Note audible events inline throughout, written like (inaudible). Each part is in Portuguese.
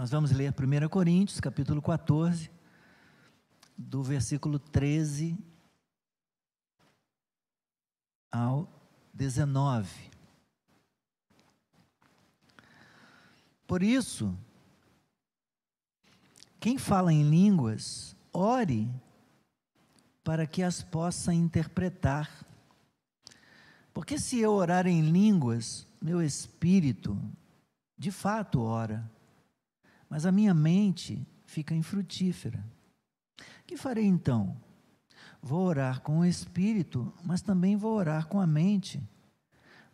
Nós vamos ler 1 Coríntios, capítulo 14, do versículo 13 ao 19. Por isso, quem fala em línguas, ore para que as possa interpretar. Porque se eu orar em línguas, meu espírito de fato ora mas a minha mente fica infrutífera. Que farei então? Vou orar com o espírito, mas também vou orar com a mente.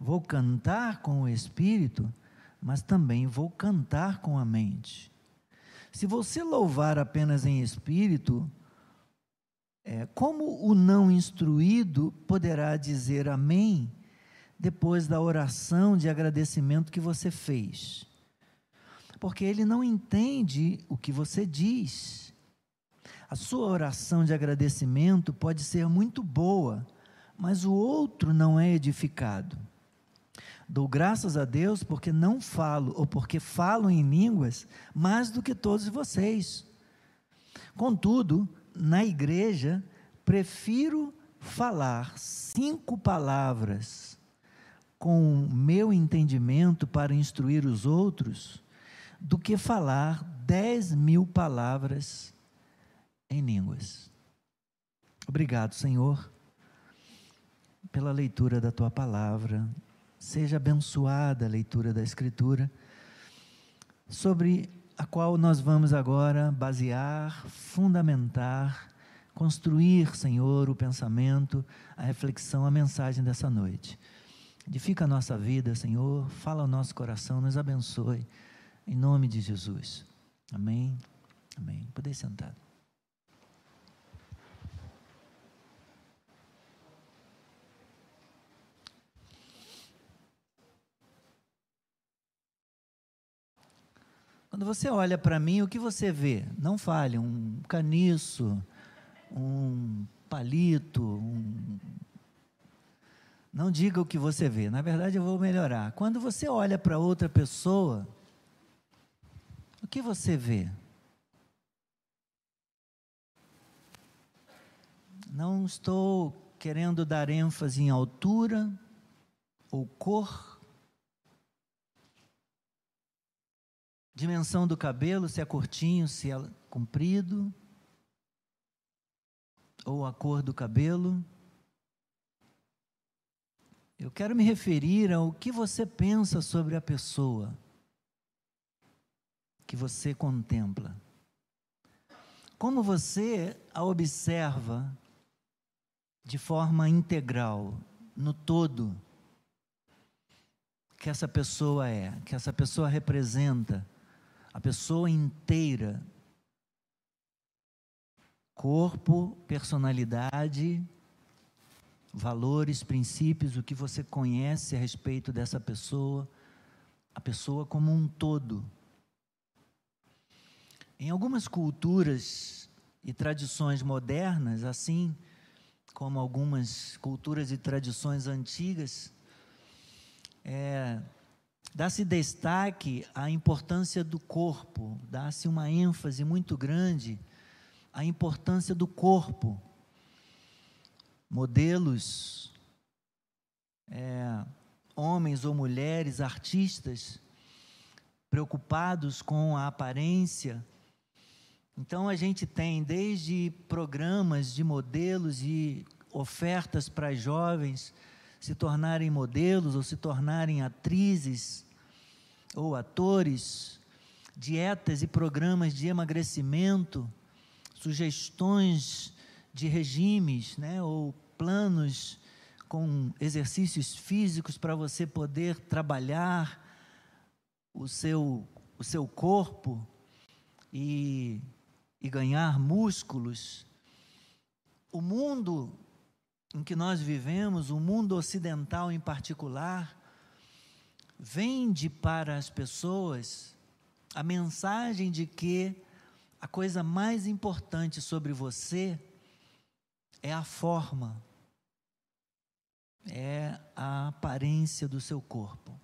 Vou cantar com o espírito, mas também vou cantar com a mente. Se você louvar apenas em espírito, é, como o não instruído poderá dizer amém depois da oração de agradecimento que você fez? Porque ele não entende o que você diz. A sua oração de agradecimento pode ser muito boa, mas o outro não é edificado. Dou graças a Deus porque não falo, ou porque falo em línguas mais do que todos vocês. Contudo, na igreja, prefiro falar cinco palavras com o meu entendimento para instruir os outros do que falar dez mil palavras em línguas. Obrigado, Senhor, pela leitura da tua palavra. Seja abençoada a leitura da Escritura, sobre a qual nós vamos agora basear, fundamentar, construir, Senhor, o pensamento, a reflexão, a mensagem dessa noite. Edifica a nossa vida, Senhor, fala ao nosso coração, nos abençoe. Em nome de Jesus. Amém. Amém. Poder sentar. Quando você olha para mim, o que você vê? Não fale, um caniço, um palito, um... não diga o que você vê. Na verdade, eu vou melhorar. Quando você olha para outra pessoa, o que você vê? Não estou querendo dar ênfase em altura ou cor, dimensão do cabelo, se é curtinho, se é comprido, ou a cor do cabelo. Eu quero me referir ao que você pensa sobre a pessoa que você contempla. Como você a observa de forma integral, no todo, que essa pessoa é, que essa pessoa representa, a pessoa inteira, corpo, personalidade, valores, princípios, o que você conhece a respeito dessa pessoa, a pessoa como um todo. Em algumas culturas e tradições modernas, assim como algumas culturas e tradições antigas, é, dá-se destaque à importância do corpo, dá-se uma ênfase muito grande à importância do corpo. Modelos, é, homens ou mulheres, artistas, preocupados com a aparência, então a gente tem desde programas de modelos e ofertas para jovens se tornarem modelos ou se tornarem atrizes ou atores, dietas e programas de emagrecimento, sugestões de regimes, né, ou planos com exercícios físicos para você poder trabalhar o seu o seu corpo e e ganhar músculos, o mundo em que nós vivemos, o mundo ocidental em particular, vende para as pessoas a mensagem de que a coisa mais importante sobre você é a forma, é a aparência do seu corpo.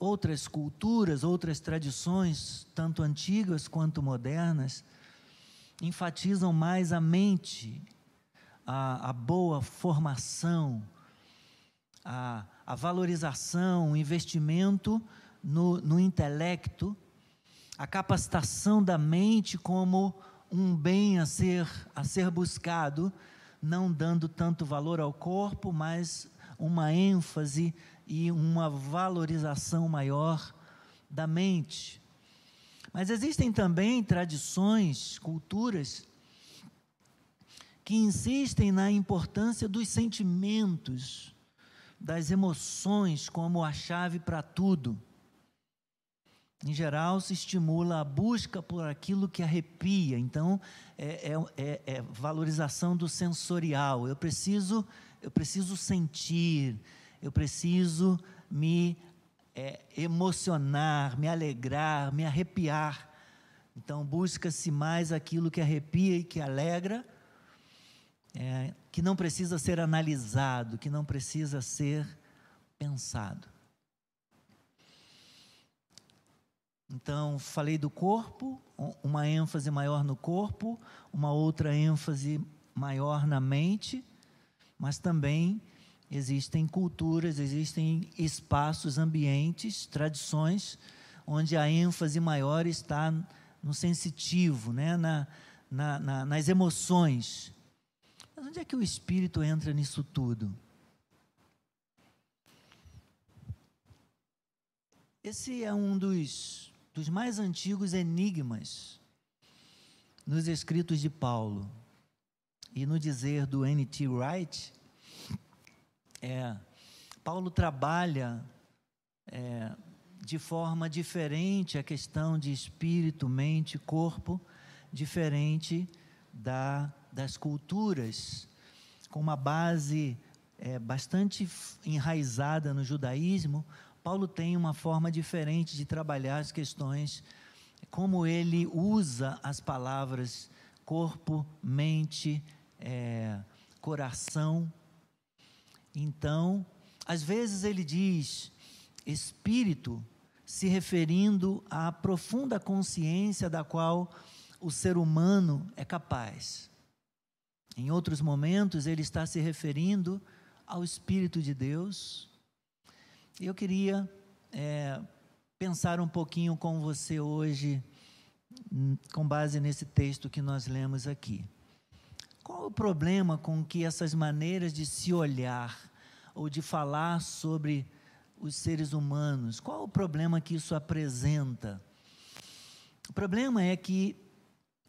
Outras culturas, outras tradições, tanto antigas quanto modernas, enfatizam mais a mente, a, a boa formação, a, a, valorização, o investimento no, no intelecto, a capacitação da mente como um bem a ser, a ser buscado, não dando tanto valor ao corpo, mas uma ênfase e uma valorização maior da mente. Mas existem também tradições, culturas, que insistem na importância dos sentimentos, das emoções como a chave para tudo. Em geral, se estimula a busca por aquilo que arrepia. Então, é, é, é, é valorização do sensorial. Eu preciso, eu preciso sentir, eu preciso me é, emocionar, me alegrar, me arrepiar. Então, busca-se mais aquilo que arrepia e que alegra, é, que não precisa ser analisado, que não precisa ser pensado. Então, falei do corpo, uma ênfase maior no corpo, uma outra ênfase maior na mente, mas também existem culturas, existem espaços, ambientes, tradições, onde a ênfase maior está no sensitivo, né? na, na, na, nas emoções. Mas onde é que o espírito entra nisso tudo? Esse é um dos, dos mais antigos enigmas nos escritos de Paulo. E no dizer do N.T. Wright, é, Paulo trabalha é, de forma diferente a questão de espírito, mente, corpo, diferente da, das culturas, com uma base é, bastante enraizada no judaísmo. Paulo tem uma forma diferente de trabalhar as questões, como ele usa as palavras corpo, mente, é, coração então, às vezes ele diz espírito, se referindo à profunda consciência da qual o ser humano é capaz. Em outros momentos, ele está se referindo ao Espírito de Deus. Eu queria é, pensar um pouquinho com você hoje, hum, com base nesse texto que nós lemos aqui. Qual o problema com que essas maneiras de se olhar ou de falar sobre os seres humanos? Qual o problema que isso apresenta? O problema é que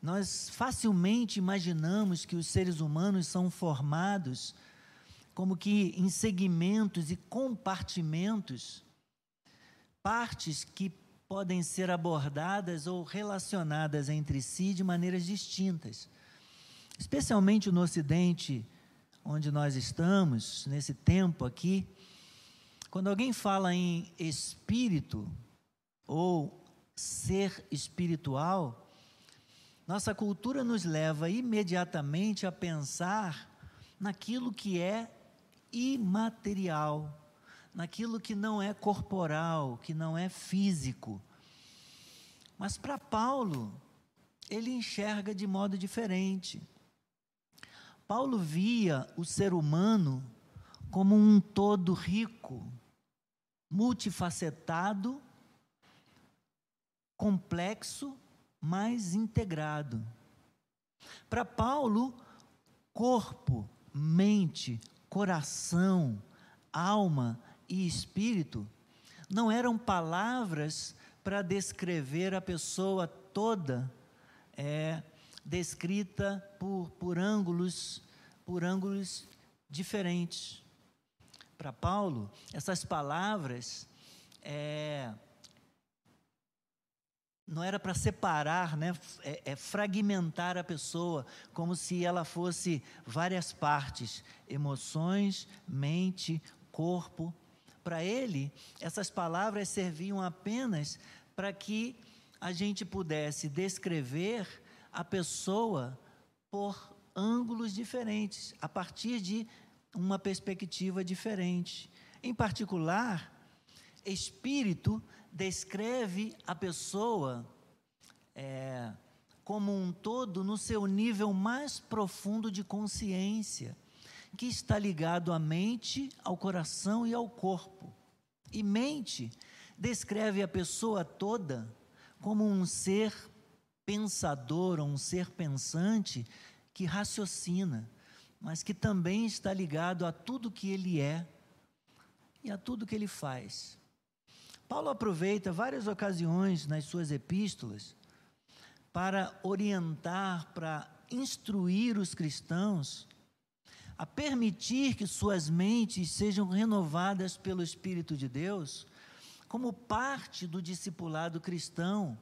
nós facilmente imaginamos que os seres humanos são formados como que em segmentos e compartimentos, partes que podem ser abordadas ou relacionadas entre si de maneiras distintas especialmente no Ocidente, onde nós estamos, nesse tempo aqui, quando alguém fala em espírito ou ser espiritual, nossa cultura nos leva imediatamente a pensar naquilo que é imaterial, naquilo que não é corporal, que não é físico. Mas para Paulo, ele enxerga de modo diferente. Paulo via o ser humano como um todo rico, multifacetado, complexo, mas integrado. Para Paulo, corpo, mente, coração, alma e espírito não eram palavras para descrever a pessoa toda é, descrita por, por ângulos por ângulos diferentes. Para Paulo, essas palavras é, não era para separar, né? É, é, fragmentar a pessoa, como se ela fosse várias partes: emoções, mente, corpo. Para ele, essas palavras serviam apenas para que a gente pudesse descrever a pessoa por ângulos diferentes, a partir de uma perspectiva diferente. Em particular, Espírito descreve a pessoa é, como um todo no seu nível mais profundo de consciência, que está ligado à mente, ao coração e ao corpo. E mente descreve a pessoa toda como um ser pensador, um ser pensante que raciocina, mas que também está ligado a tudo que ele é e a tudo que ele faz. Paulo aproveita várias ocasiões nas suas epístolas para orientar, para instruir os cristãos a permitir que suas mentes sejam renovadas pelo Espírito de Deus, como parte do discipulado cristão,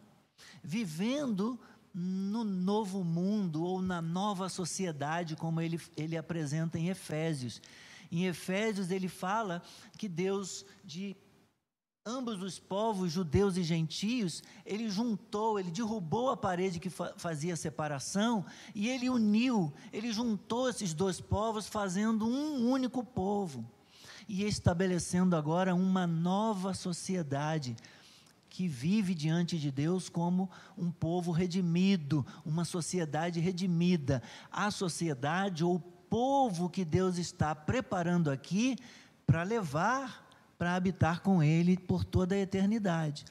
vivendo no novo mundo ou na nova sociedade, como ele, ele apresenta em Efésios. Em Efésios, ele fala que Deus, de ambos os povos, judeus e gentios, ele juntou, ele derrubou a parede que fa fazia separação e ele uniu, ele juntou esses dois povos, fazendo um único povo e estabelecendo agora uma nova sociedade que vive diante de Deus como um povo redimido, uma sociedade redimida. A sociedade ou povo que Deus está preparando aqui para levar para habitar com Ele por toda a eternidade.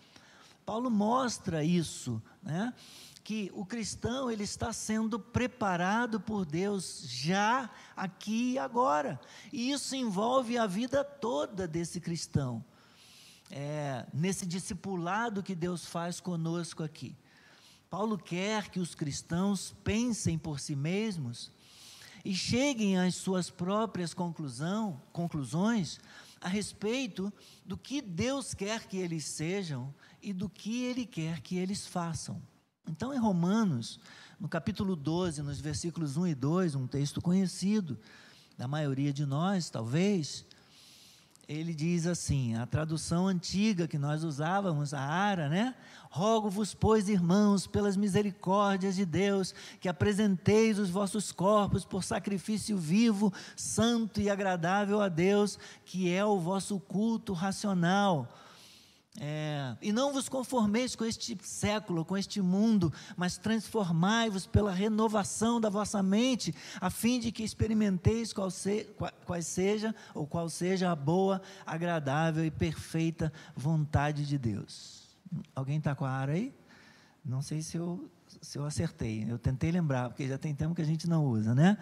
Paulo mostra isso, né? que o cristão ele está sendo preparado por Deus já aqui e agora. E isso envolve a vida toda desse cristão. É, nesse discipulado que Deus faz conosco aqui. Paulo quer que os cristãos pensem por si mesmos e cheguem às suas próprias conclusão, conclusões a respeito do que Deus quer que eles sejam e do que Ele quer que eles façam. Então, em Romanos, no capítulo 12, nos versículos 1 e 2, um texto conhecido da maioria de nós, talvez, ele diz assim, a tradução antiga que nós usávamos, a Ara, né? Rogo-vos, pois, irmãos, pelas misericórdias de Deus, que apresenteis os vossos corpos por sacrifício vivo, santo e agradável a Deus, que é o vosso culto racional. É, e não vos conformeis com este século, com este mundo, mas transformai-vos pela renovação da vossa mente, a fim de que experimenteis qual, se, seja ou qual seja a boa, agradável e perfeita vontade de Deus. Alguém está com a área aí? Não sei se eu, se eu acertei. Eu tentei lembrar, porque já tem tempo que a gente não usa, né?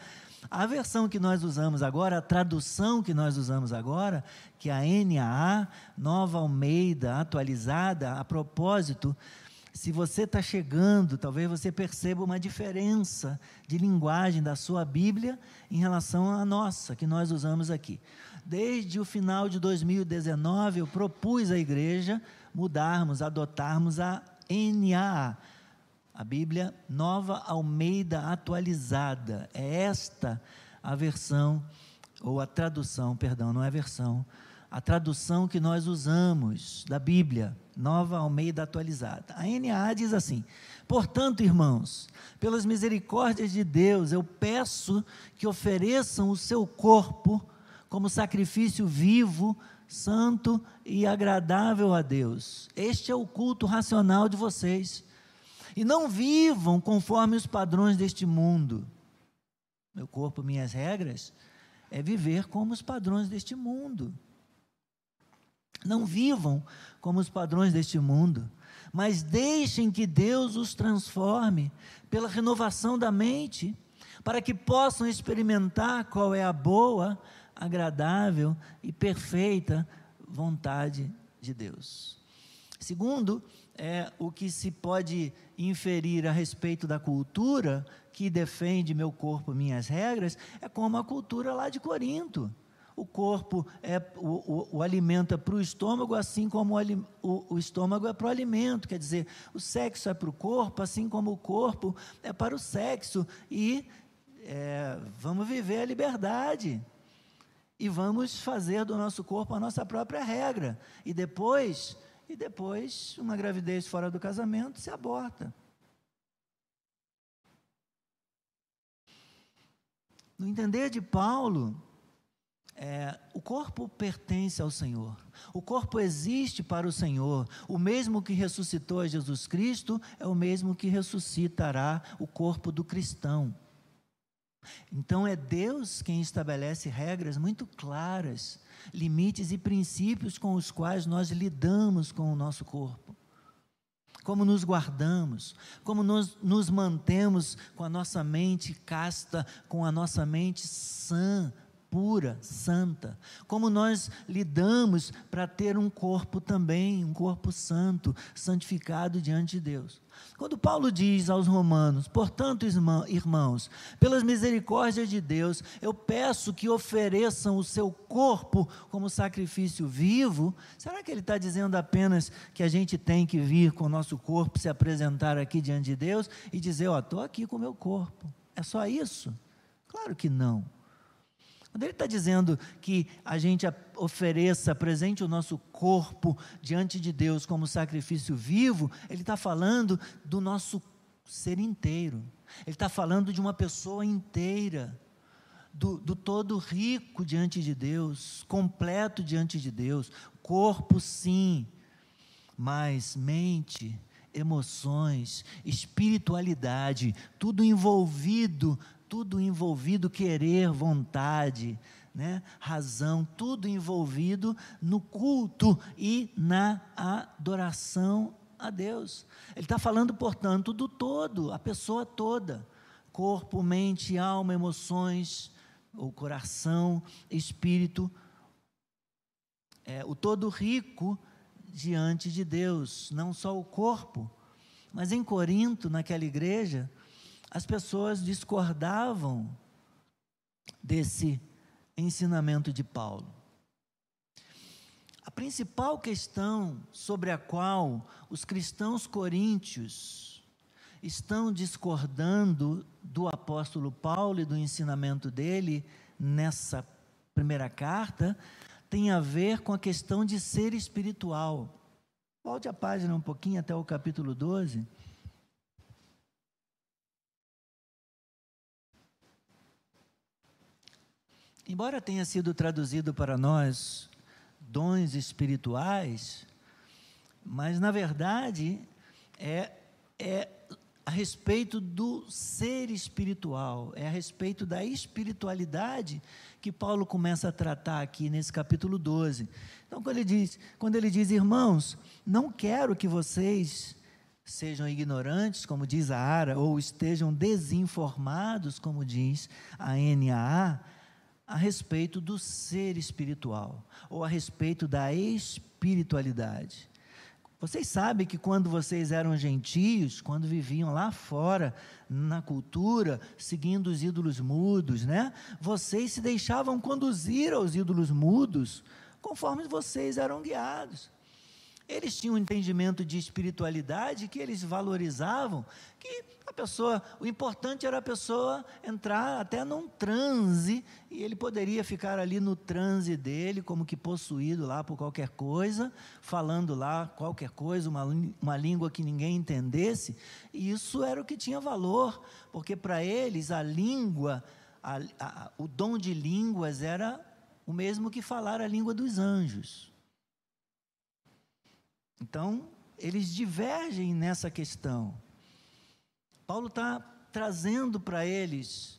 A versão que nós usamos agora, a tradução que nós usamos agora, que é a NAA, Nova Almeida, atualizada, a propósito, se você está chegando, talvez você perceba uma diferença de linguagem da sua Bíblia em relação à nossa, que nós usamos aqui. Desde o final de 2019, eu propus à igreja mudarmos, adotarmos a NAA a Bíblia Nova Almeida Atualizada. É esta a versão, ou a tradução, perdão, não é versão, a tradução que nós usamos da Bíblia, Nova Almeida Atualizada. A NAA diz assim: Portanto, irmãos, pelas misericórdias de Deus, eu peço que ofereçam o seu corpo como sacrifício vivo, santo e agradável a Deus. Este é o culto racional de vocês. E não vivam conforme os padrões deste mundo. Meu corpo, minhas regras, é viver como os padrões deste mundo. Não vivam como os padrões deste mundo, mas deixem que Deus os transforme pela renovação da mente, para que possam experimentar qual é a boa, agradável e perfeita vontade de Deus. Segundo, é o que se pode inferir a respeito da cultura que defende meu corpo, minhas regras, é como a cultura lá de Corinto. O corpo é o, o, o alimenta para o estômago, assim como o, o estômago é para o alimento. Quer dizer, o sexo é para o corpo, assim como o corpo é para o sexo. E é, vamos viver a liberdade. E vamos fazer do nosso corpo a nossa própria regra. E depois e depois, uma gravidez fora do casamento se aborta. No entender de Paulo, é, o corpo pertence ao Senhor. O corpo existe para o Senhor. O mesmo que ressuscitou Jesus Cristo é o mesmo que ressuscitará o corpo do cristão. Então é Deus quem estabelece regras muito claras, limites e princípios com os quais nós lidamos com o nosso corpo. Como nos guardamos, como nos, nos mantemos com a nossa mente casta, com a nossa mente sã, pura, santa. Como nós lidamos para ter um corpo também, um corpo santo, santificado diante de Deus. Quando Paulo diz aos Romanos, portanto, irmãos, pelas misericórdias de Deus, eu peço que ofereçam o seu corpo como sacrifício vivo, será que ele está dizendo apenas que a gente tem que vir com o nosso corpo, se apresentar aqui diante de Deus e dizer: Ó, oh, estou aqui com o meu corpo? É só isso? Claro que não. Quando ele está dizendo que a gente ofereça, apresente o nosso corpo diante de Deus como sacrifício vivo, ele está falando do nosso ser inteiro. Ele está falando de uma pessoa inteira, do, do todo rico diante de Deus, completo diante de Deus. Corpo, sim, mas mente, emoções, espiritualidade, tudo envolvido tudo envolvido, querer, vontade, né? razão, tudo envolvido no culto e na adoração a Deus. Ele está falando, portanto, do todo, a pessoa toda: corpo, mente, alma, emoções, o coração, espírito, é, o todo rico diante de Deus, não só o corpo. Mas em Corinto, naquela igreja, as pessoas discordavam desse ensinamento de Paulo. A principal questão sobre a qual os cristãos coríntios estão discordando do apóstolo Paulo e do ensinamento dele nessa primeira carta tem a ver com a questão de ser espiritual. Volte a página um pouquinho até o capítulo 12. Embora tenha sido traduzido para nós dons espirituais, mas na verdade é, é a respeito do ser espiritual, é a respeito da espiritualidade que Paulo começa a tratar aqui nesse capítulo 12. Então, quando ele diz, quando ele diz irmãos, não quero que vocês sejam ignorantes, como diz a Ara, ou estejam desinformados, como diz a NAA, a respeito do ser espiritual, ou a respeito da espiritualidade. Vocês sabem que quando vocês eram gentios, quando viviam lá fora, na cultura, seguindo os ídolos mudos, né? Vocês se deixavam conduzir aos ídolos mudos, conforme vocês eram guiados. Eles tinham um entendimento de espiritualidade que eles valorizavam, que a pessoa, o importante era a pessoa entrar até num transe, e ele poderia ficar ali no transe dele, como que possuído lá por qualquer coisa, falando lá qualquer coisa, uma, uma língua que ninguém entendesse, e isso era o que tinha valor, porque para eles a língua, a, a, o dom de línguas era o mesmo que falar a língua dos anjos. Então, eles divergem nessa questão. Paulo está trazendo para eles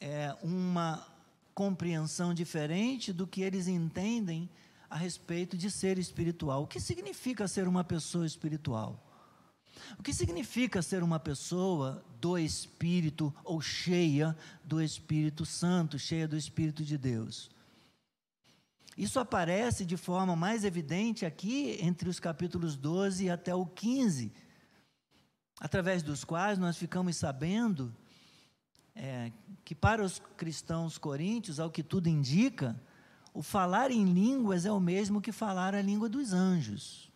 é, uma compreensão diferente do que eles entendem a respeito de ser espiritual. O que significa ser uma pessoa espiritual? O que significa ser uma pessoa do Espírito ou cheia do Espírito Santo, cheia do Espírito de Deus? Isso aparece de forma mais evidente aqui entre os capítulos 12 até o 15, através dos quais nós ficamos sabendo é, que para os cristãos coríntios, ao que tudo indica, o falar em línguas é o mesmo que falar a língua dos anjos.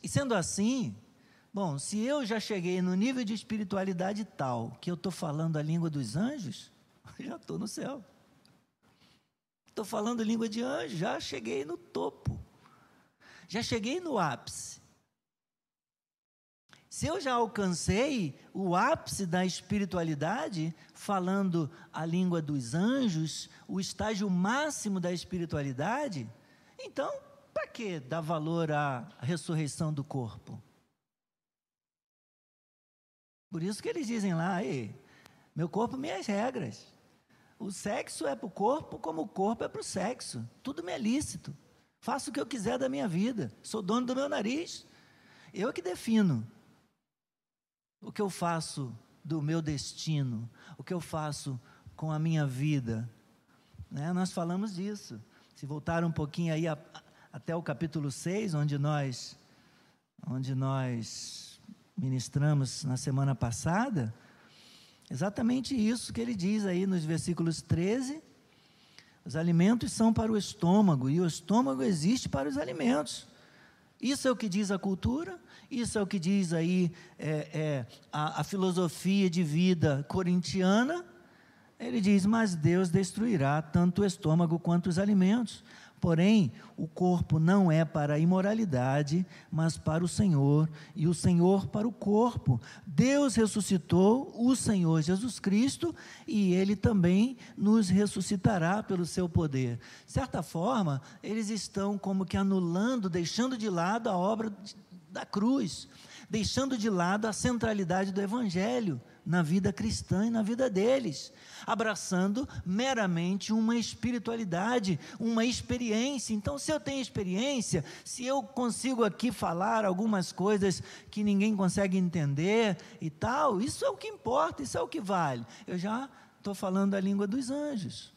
E sendo assim, bom, se eu já cheguei no nível de espiritualidade tal que eu estou falando a língua dos anjos, (laughs) já estou no céu. Estou falando língua de anjo, já cheguei no topo. Já cheguei no ápice. Se eu já alcancei o ápice da espiritualidade, falando a língua dos anjos, o estágio máximo da espiritualidade, então, para que dar valor à ressurreição do corpo? Por isso que eles dizem lá, meu corpo, minhas regras. O sexo é para o corpo como o corpo é para o sexo. Tudo me é lícito. Faço o que eu quiser da minha vida. Sou dono do meu nariz. Eu que defino o que eu faço do meu destino, o que eu faço com a minha vida. Né? Nós falamos disso. Se voltar um pouquinho aí a, até o capítulo 6, onde nós, onde nós ministramos na semana passada, exatamente isso que ele diz aí nos versículos 13. Os alimentos são para o estômago e o estômago existe para os alimentos. Isso é o que diz a cultura, isso é o que diz aí é, é, a, a filosofia de vida corintiana. Ele diz: Mas Deus destruirá tanto o estômago quanto os alimentos. Porém, o corpo não é para a imoralidade, mas para o Senhor, e o Senhor para o corpo. Deus ressuscitou o Senhor Jesus Cristo e ele também nos ressuscitará pelo seu poder. De certa forma, eles estão como que anulando, deixando de lado a obra da cruz, deixando de lado a centralidade do evangelho na vida cristã e na vida deles, abraçando meramente uma espiritualidade, uma experiência. Então, se eu tenho experiência, se eu consigo aqui falar algumas coisas que ninguém consegue entender e tal, isso é o que importa, isso é o que vale. Eu já estou falando a língua dos anjos.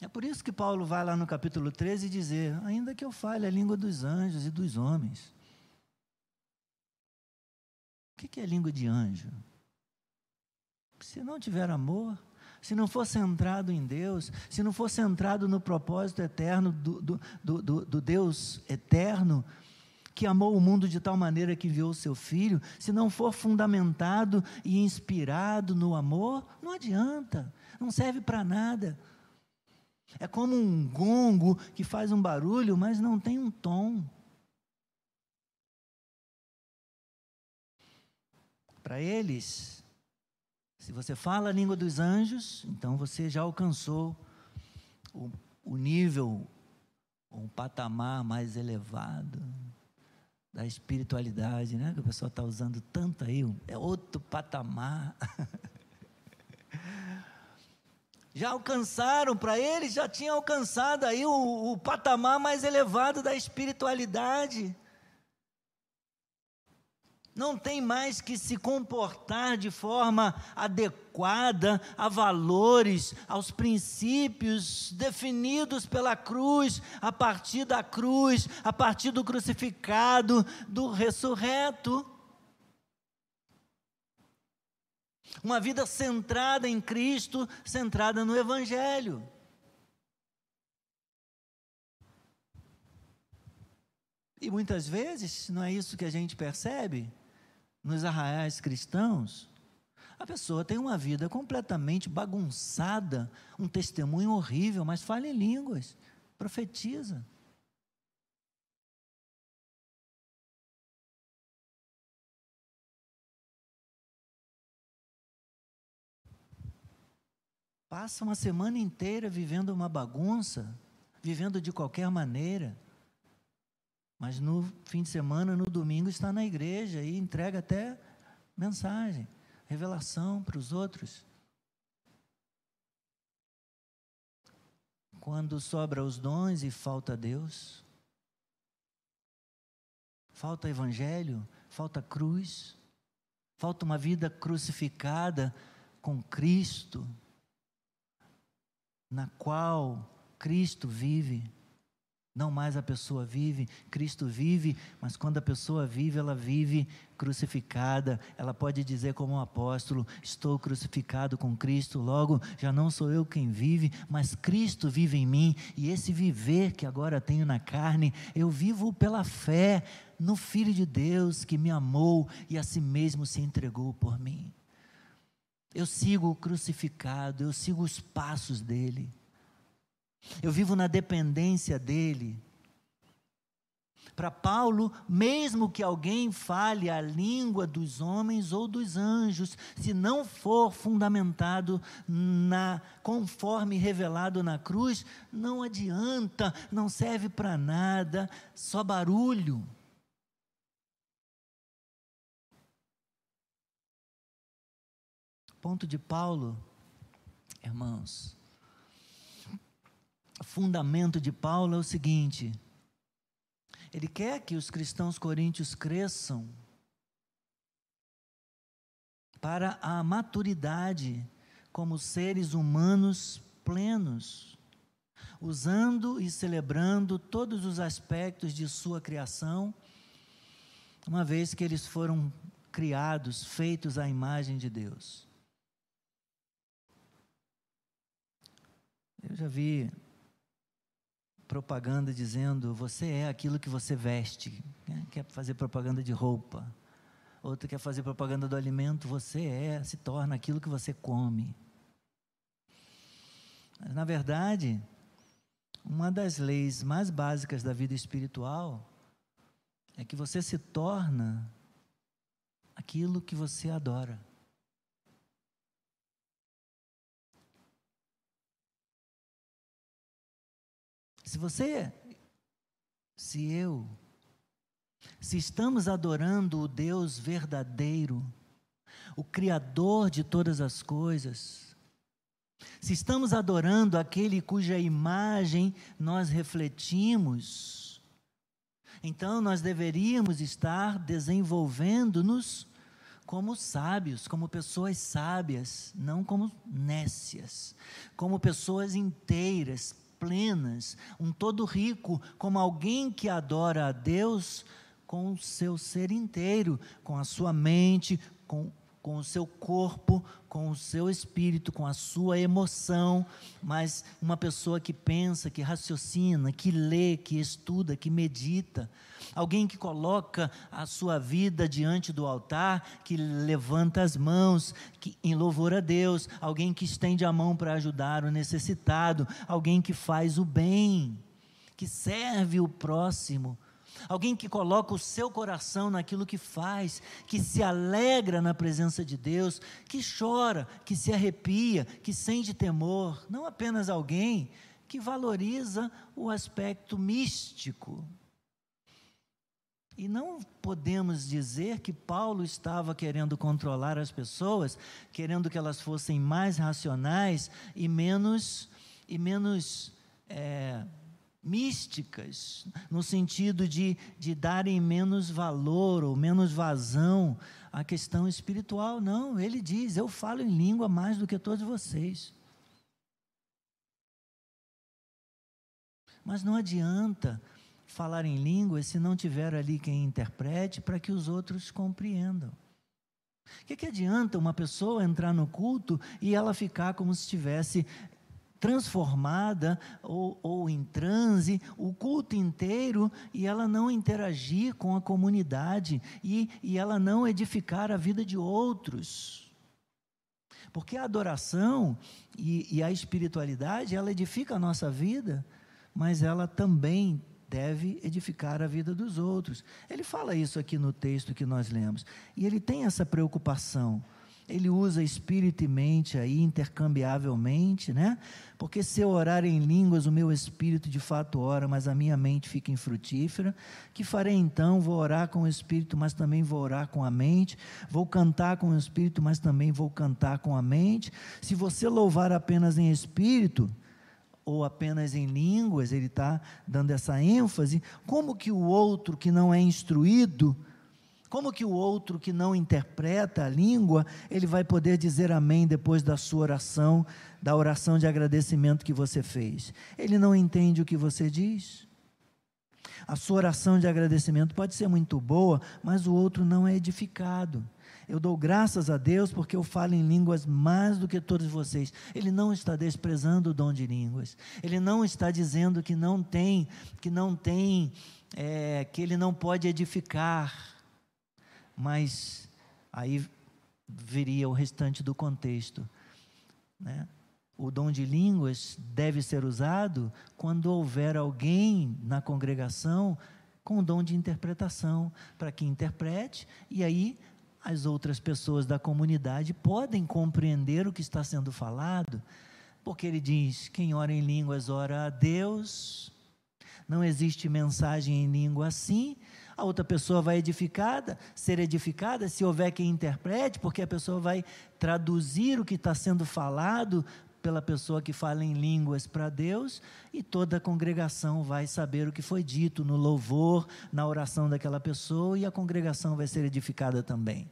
É por isso que Paulo vai lá no capítulo 13 dizer: ainda que eu fale a língua dos anjos e dos homens, o que é língua de anjo? Se não tiver amor, se não for centrado em Deus, se não for centrado no propósito eterno do, do, do, do, Deus eterno, que amou o mundo de tal maneira que enviou o seu filho, se não for fundamentado e inspirado no amor, não adianta, não serve para nada. É como um gongo que faz um barulho, mas não tem um tom. Para eles, se você fala a língua dos anjos, então você já alcançou o, o nível, um patamar mais elevado da espiritualidade, né? Que o pessoal está usando tanto aí, é outro patamar. (laughs) já alcançaram, para eles já tinham alcançado aí o, o patamar mais elevado da espiritualidade não tem mais que se comportar de forma adequada a valores, aos princípios definidos pela cruz, a partir da cruz, a partir do crucificado, do ressurreto. Uma vida centrada em Cristo, centrada no Evangelho. E muitas vezes, não é isso que a gente percebe? Nos arraiais cristãos, a pessoa tem uma vida completamente bagunçada, um testemunho horrível, mas fala em línguas, profetiza. Passa uma semana inteira vivendo uma bagunça, vivendo de qualquer maneira. Mas no fim de semana, no domingo, está na igreja e entrega até mensagem, revelação para os outros. Quando sobra os dons e falta Deus, falta evangelho, falta cruz, falta uma vida crucificada com Cristo, na qual Cristo vive. Não mais a pessoa vive, Cristo vive, mas quando a pessoa vive, ela vive crucificada. Ela pode dizer, como um apóstolo: Estou crucificado com Cristo, logo já não sou eu quem vive, mas Cristo vive em mim. E esse viver que agora tenho na carne, eu vivo pela fé no Filho de Deus que me amou e a si mesmo se entregou por mim. Eu sigo crucificado, eu sigo os passos dele. Eu vivo na dependência dEle. Para Paulo, mesmo que alguém fale a língua dos homens ou dos anjos, se não for fundamentado na conforme revelado na cruz, não adianta, não serve para nada, só barulho. Ponto de Paulo, irmãos. Fundamento de Paulo é o seguinte: ele quer que os cristãos coríntios cresçam para a maturidade como seres humanos plenos, usando e celebrando todos os aspectos de sua criação, uma vez que eles foram criados, feitos à imagem de Deus. Eu já vi propaganda dizendo você é aquilo que você veste. Né? Quer fazer propaganda de roupa. Outro quer fazer propaganda do alimento, você é, se torna aquilo que você come. Mas, na verdade, uma das leis mais básicas da vida espiritual é que você se torna aquilo que você adora. Se você, se eu, se estamos adorando o Deus verdadeiro, o Criador de todas as coisas, se estamos adorando aquele cuja imagem nós refletimos, então nós deveríamos estar desenvolvendo-nos como sábios, como pessoas sábias, não como nécias, como pessoas inteiras, plenas, um todo rico, como alguém que adora a Deus com o seu ser inteiro, com a sua mente, com com o seu corpo, com o seu espírito, com a sua emoção, mas uma pessoa que pensa, que raciocina, que lê, que estuda, que medita. Alguém que coloca a sua vida diante do altar, que levanta as mãos que, em louvor a Deus. Alguém que estende a mão para ajudar o necessitado. Alguém que faz o bem, que serve o próximo alguém que coloca o seu coração naquilo que faz, que se alegra na presença de Deus, que chora, que se arrepia, que sente temor, não apenas alguém que valoriza o aspecto místico. E não podemos dizer que Paulo estava querendo controlar as pessoas, querendo que elas fossem mais racionais e menos e menos é, místicas, no sentido de, de darem menos valor ou menos vazão à questão espiritual. Não, ele diz: Eu falo em língua mais do que todos vocês. Mas não adianta falar em línguas se não tiver ali quem interprete para que os outros compreendam. O que, que adianta uma pessoa entrar no culto e ela ficar como se estivesse transformada ou, ou em transe o culto inteiro e ela não interagir com a comunidade e, e ela não edificar a vida de outros. Porque a adoração e, e a espiritualidade, ela edifica a nossa vida, mas ela também deve edificar a vida dos outros. Ele fala isso aqui no texto que nós lemos. E ele tem essa preocupação ele usa espírito e mente aí intercambiavelmente, né? Porque se eu orar em línguas, o meu espírito de fato ora, mas a minha mente fica infrutífera. Que farei então? Vou orar com o espírito, mas também vou orar com a mente. Vou cantar com o espírito, mas também vou cantar com a mente. Se você louvar apenas em espírito, ou apenas em línguas, ele está dando essa ênfase, como que o outro que não é instruído como que o outro que não interpreta a língua, ele vai poder dizer amém depois da sua oração, da oração de agradecimento que você fez? Ele não entende o que você diz. A sua oração de agradecimento pode ser muito boa, mas o outro não é edificado. Eu dou graças a Deus porque eu falo em línguas mais do que todos vocês. Ele não está desprezando o dom de línguas. Ele não está dizendo que não tem, que não tem, é, que ele não pode edificar mas aí viria o restante do contexto. Né? O dom de línguas deve ser usado quando houver alguém na congregação com dom de interpretação, para que interprete, e aí as outras pessoas da comunidade podem compreender o que está sendo falado, porque ele diz: quem ora em línguas ora a Deus, não existe mensagem em língua assim. A outra pessoa vai edificada, ser edificada, se houver quem interprete, porque a pessoa vai traduzir o que está sendo falado pela pessoa que fala em línguas para Deus, e toda a congregação vai saber o que foi dito no louvor, na oração daquela pessoa, e a congregação vai ser edificada também.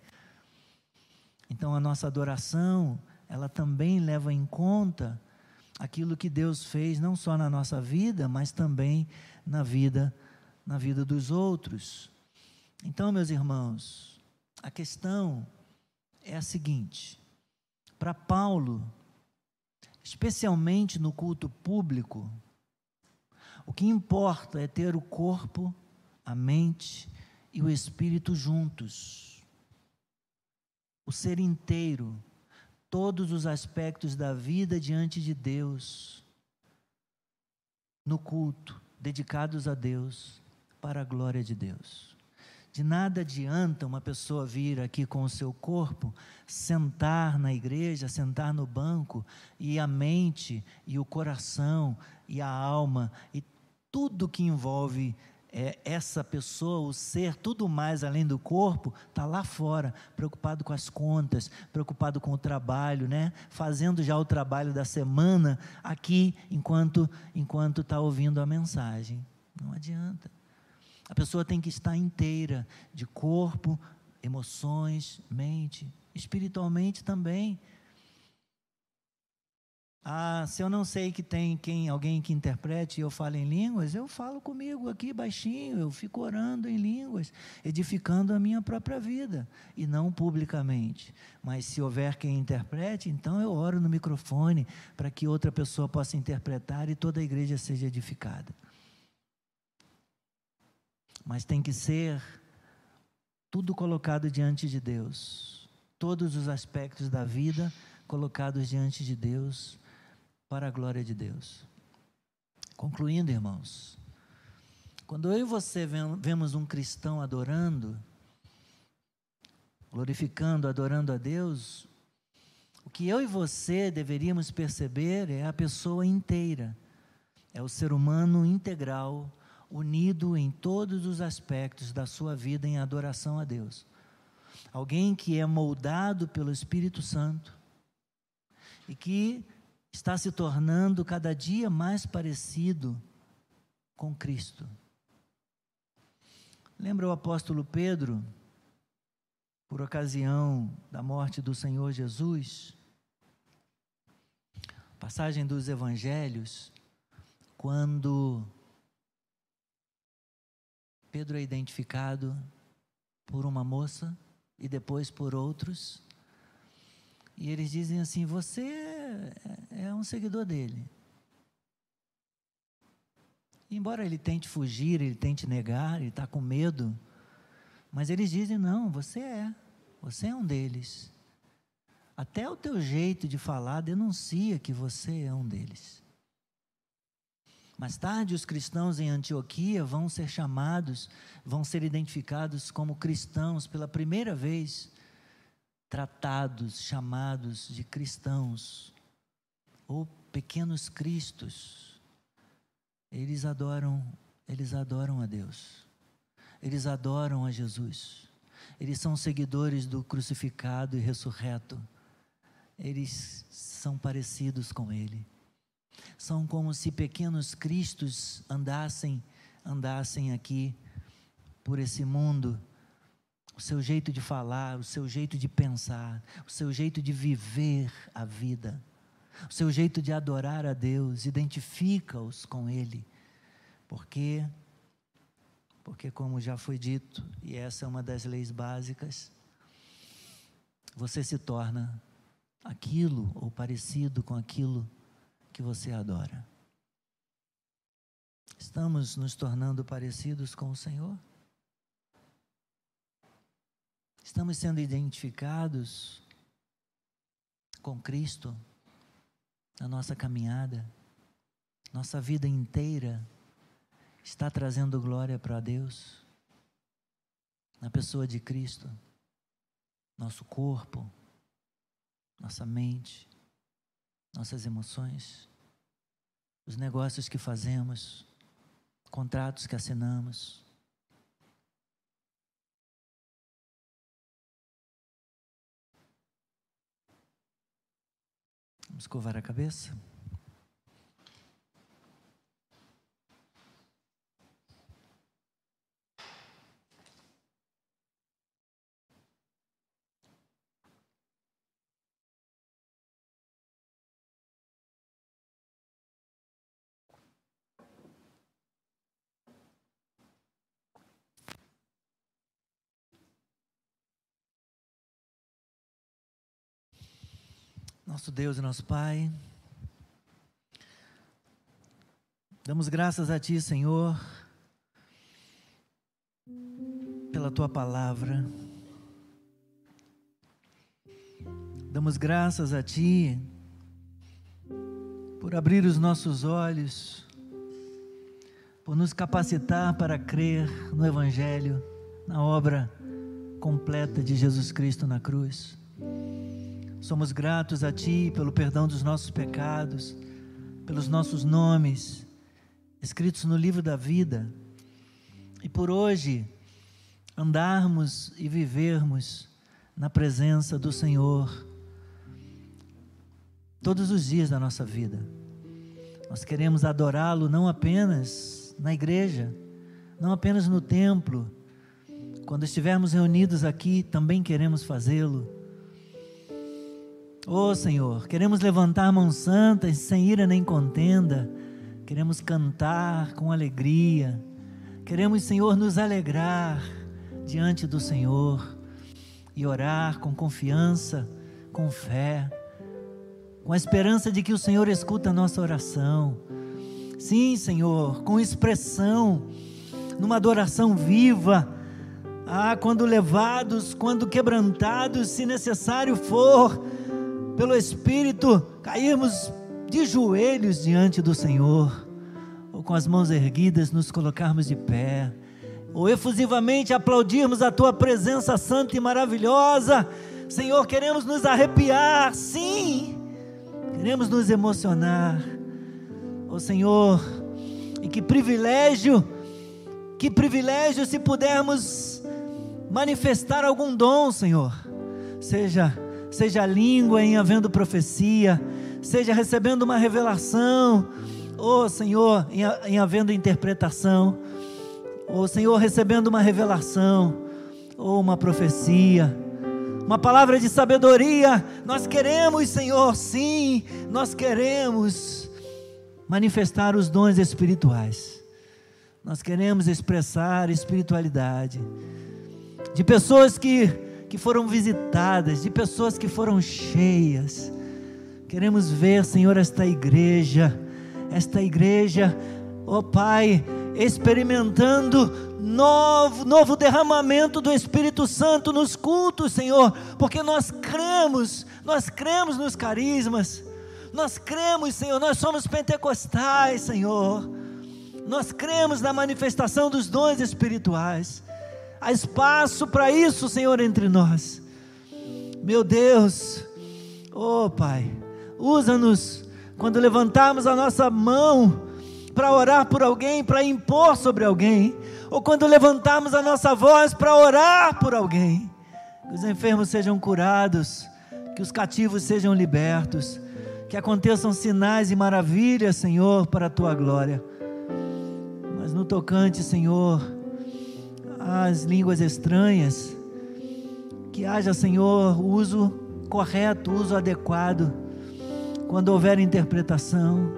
Então a nossa adoração, ela também leva em conta aquilo que Deus fez não só na nossa vida, mas também na vida na vida dos outros. Então, meus irmãos, a questão é a seguinte: para Paulo, especialmente no culto público, o que importa é ter o corpo, a mente e o espírito juntos. O ser inteiro, todos os aspectos da vida diante de Deus, no culto, dedicados a Deus, para a glória de Deus. De nada adianta uma pessoa vir aqui com o seu corpo, sentar na igreja, sentar no banco, e a mente, e o coração, e a alma, e tudo que envolve é, essa pessoa, o ser, tudo mais além do corpo, está lá fora, preocupado com as contas, preocupado com o trabalho, né? fazendo já o trabalho da semana aqui, enquanto enquanto está ouvindo a mensagem. Não adianta. A pessoa tem que estar inteira, de corpo, emoções, mente, espiritualmente também. Ah, se eu não sei que tem quem, alguém que interprete e eu falo em línguas, eu falo comigo aqui baixinho, eu fico orando em línguas, edificando a minha própria vida, e não publicamente. Mas se houver quem interprete, então eu oro no microfone para que outra pessoa possa interpretar e toda a igreja seja edificada mas tem que ser tudo colocado diante de Deus. Todos os aspectos da vida colocados diante de Deus, para a glória de Deus. Concluindo, irmãos, quando eu e você vemos um cristão adorando, glorificando, adorando a Deus, o que eu e você deveríamos perceber é a pessoa inteira, é o ser humano integral unido em todos os aspectos da sua vida em adoração a Deus. Alguém que é moldado pelo Espírito Santo e que está se tornando cada dia mais parecido com Cristo. Lembra o apóstolo Pedro, por ocasião da morte do Senhor Jesus? Passagem dos evangelhos, quando Pedro é identificado por uma moça e depois por outros. E eles dizem assim: Você é, é um seguidor dele. Embora ele tente fugir, ele tente negar, ele está com medo, mas eles dizem: Não, você é, você é um deles. Até o teu jeito de falar denuncia que você é um deles. Mais tarde, os cristãos em Antioquia vão ser chamados, vão ser identificados como cristãos pela primeira vez, tratados, chamados de cristãos, ou pequenos cristos. Eles adoram, eles adoram a Deus. Eles adoram a Jesus. Eles são seguidores do crucificado e ressurreto. Eles são parecidos com ele são como se pequenos cristos andassem, andassem aqui por esse mundo. O seu jeito de falar, o seu jeito de pensar, o seu jeito de viver a vida, o seu jeito de adorar a Deus, identifica-os com Ele. Porque, porque como já foi dito, e essa é uma das leis básicas, você se torna aquilo ou parecido com aquilo que você adora? Estamos nos tornando parecidos com o Senhor? Estamos sendo identificados com Cristo na nossa caminhada, nossa vida inteira está trazendo glória para Deus? Na pessoa de Cristo, nosso corpo, nossa mente, nossas emoções, os negócios que fazemos, contratos que assinamos. Vamos escovar a cabeça? Nosso Deus e nosso Pai, damos graças a Ti, Senhor, pela Tua palavra. Damos graças a Ti por abrir os nossos olhos, por nos capacitar para crer no Evangelho, na obra completa de Jesus Cristo na cruz. Somos gratos a Ti pelo perdão dos nossos pecados, pelos nossos nomes escritos no livro da vida e por hoje andarmos e vivermos na presença do Senhor todos os dias da nossa vida. Nós queremos adorá-lo não apenas na igreja, não apenas no templo. Quando estivermos reunidos aqui, também queremos fazê-lo Oh Senhor, queremos levantar mãos santas sem ira nem contenda, queremos cantar com alegria, queremos, Senhor, nos alegrar diante do Senhor e orar com confiança, com fé, com a esperança de que o Senhor escuta a nossa oração. Sim, Senhor, com expressão, numa adoração viva. Ah, quando levados, quando quebrantados, se necessário for, pelo Espírito, cairmos de joelhos diante do Senhor, ou com as mãos erguidas nos colocarmos de pé, ou efusivamente aplaudirmos a Tua presença santa e maravilhosa. Senhor, queremos nos arrepiar, sim, queremos nos emocionar. Oh, Senhor, e que privilégio, que privilégio se pudermos manifestar algum dom, Senhor, seja seja língua em havendo profecia, seja recebendo uma revelação, ou oh, Senhor, em, em havendo interpretação, ou oh, Senhor, recebendo uma revelação, ou oh, uma profecia, uma palavra de sabedoria. Nós queremos, Senhor, sim, nós queremos manifestar os dons espirituais. Nós queremos expressar espiritualidade. De pessoas que que foram visitadas, de pessoas que foram cheias. Queremos ver, Senhor, esta igreja, esta igreja, ó oh Pai, experimentando novo, novo derramamento do Espírito Santo nos cultos, Senhor, porque nós cremos, nós cremos nos carismas, nós cremos, Senhor, nós somos pentecostais, Senhor, nós cremos na manifestação dos dons espirituais. Há espaço para isso, Senhor, entre nós. Meu Deus, oh Pai, usa-nos quando levantarmos a nossa mão para orar por alguém, para impor sobre alguém, ou quando levantarmos a nossa voz para orar por alguém. Que os enfermos sejam curados, que os cativos sejam libertos, que aconteçam sinais e maravilhas, Senhor, para a tua glória. Mas no tocante, Senhor, as línguas estranhas, que haja, Senhor, uso correto, uso adequado, quando houver interpretação,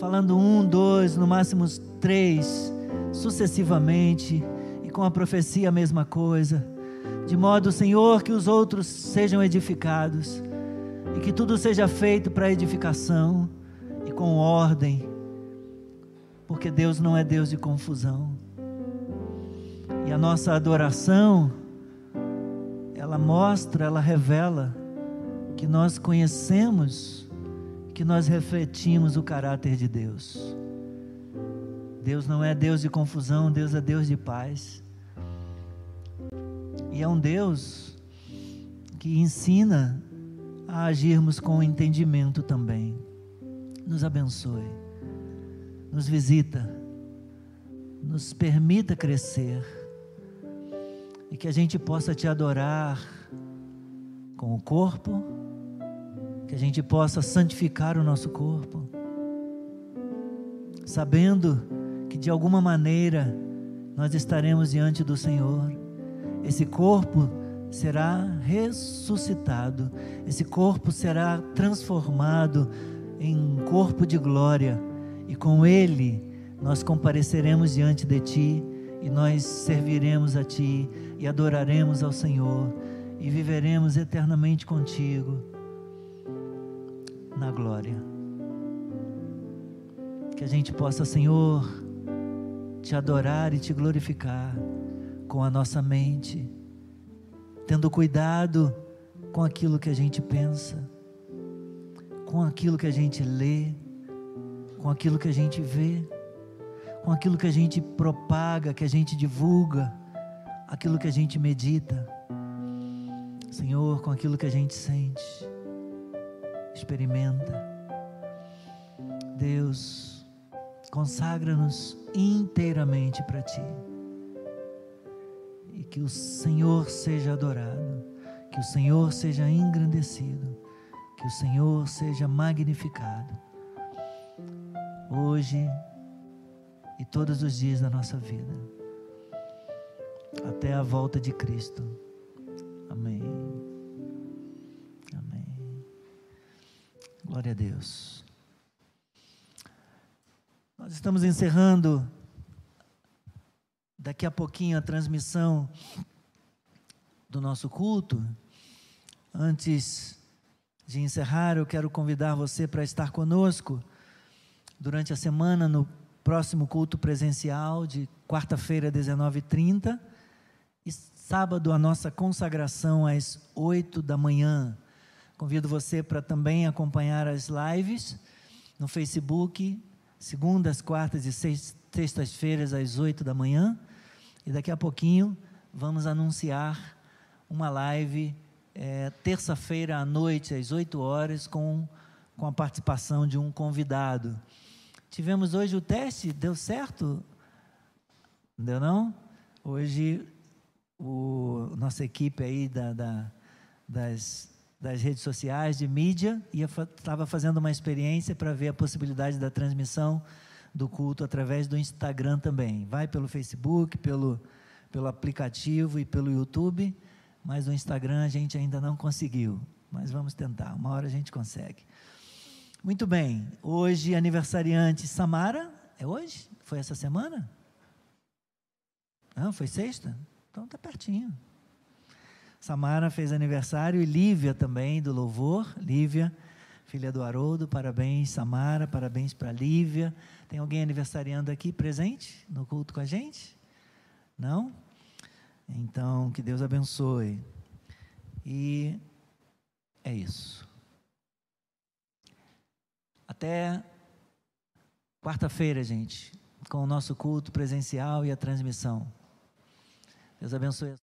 falando um, dois, no máximo três, sucessivamente, e com a profecia a mesma coisa, de modo, Senhor, que os outros sejam edificados, e que tudo seja feito para edificação e com ordem, porque Deus não é Deus de confusão. E a nossa adoração, ela mostra, ela revela que nós conhecemos, que nós refletimos o caráter de Deus. Deus não é Deus de confusão, Deus é Deus de paz. E é um Deus que ensina a agirmos com entendimento também. Nos abençoe, nos visita, nos permita crescer e que a gente possa te adorar com o corpo, que a gente possa santificar o nosso corpo, sabendo que de alguma maneira nós estaremos diante do Senhor. Esse corpo será ressuscitado, esse corpo será transformado em corpo de glória, e com ele nós compareceremos diante de Ti, e nós serviremos a Ti, e adoraremos ao Senhor, e viveremos eternamente contigo, na glória. Que a gente possa, Senhor, te adorar e te glorificar com a nossa mente tendo cuidado com aquilo que a gente pensa, com aquilo que a gente lê, com aquilo que a gente vê, com aquilo que a gente propaga, que a gente divulga, aquilo que a gente medita. Senhor, com aquilo que a gente sente, experimenta. Deus, consagra-nos inteiramente para Ti que o Senhor seja adorado, que o Senhor seja engrandecido, que o Senhor seja magnificado, hoje e todos os dias da nossa vida, até a volta de Cristo. Amém. Amém. Glória a Deus. Nós estamos encerrando daqui a pouquinho a transmissão do nosso culto. Antes de encerrar, eu quero convidar você para estar conosco durante a semana no próximo culto presencial de quarta-feira, 19h30 e sábado a nossa consagração às 8 da manhã. Convido você para também acompanhar as lives no Facebook, segundas, quartas e sextas-feiras às 8 da manhã e daqui a pouquinho vamos anunciar uma live é, terça-feira à noite, às 8 horas, com, com a participação de um convidado. Tivemos hoje o teste, deu certo? Deu não? Hoje, o, nossa equipe aí da, da, das, das redes sociais, de mídia, estava fazendo uma experiência para ver a possibilidade da transmissão do culto através do Instagram também. Vai pelo Facebook, pelo, pelo aplicativo e pelo YouTube, mas o Instagram a gente ainda não conseguiu. Mas vamos tentar, uma hora a gente consegue. Muito bem, hoje aniversariante Samara, é hoje? Foi essa semana? Não, foi sexta? Então tá pertinho. Samara fez aniversário e Lívia também, do Louvor. Lívia, filha do Haroldo, parabéns, Samara, parabéns para Lívia. Tem alguém aniversariando aqui presente no culto com a gente? Não? Então, que Deus abençoe. E é isso. Até quarta-feira, gente, com o nosso culto presencial e a transmissão. Deus abençoe.